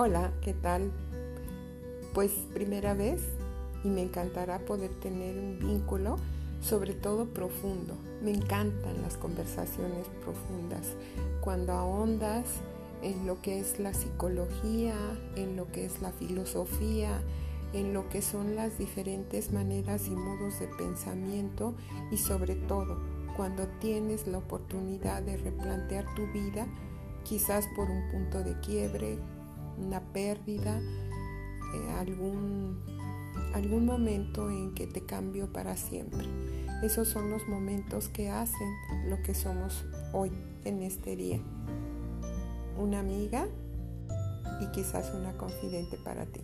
Hola, ¿qué tal? Pues primera vez y me encantará poder tener un vínculo, sobre todo profundo. Me encantan las conversaciones profundas, cuando ahondas en lo que es la psicología, en lo que es la filosofía, en lo que son las diferentes maneras y modos de pensamiento y sobre todo cuando tienes la oportunidad de replantear tu vida, quizás por un punto de quiebre, una pérdida, eh, algún, algún momento en que te cambió para siempre. Esos son los momentos que hacen lo que somos hoy, en este día. Una amiga y quizás una confidente para ti.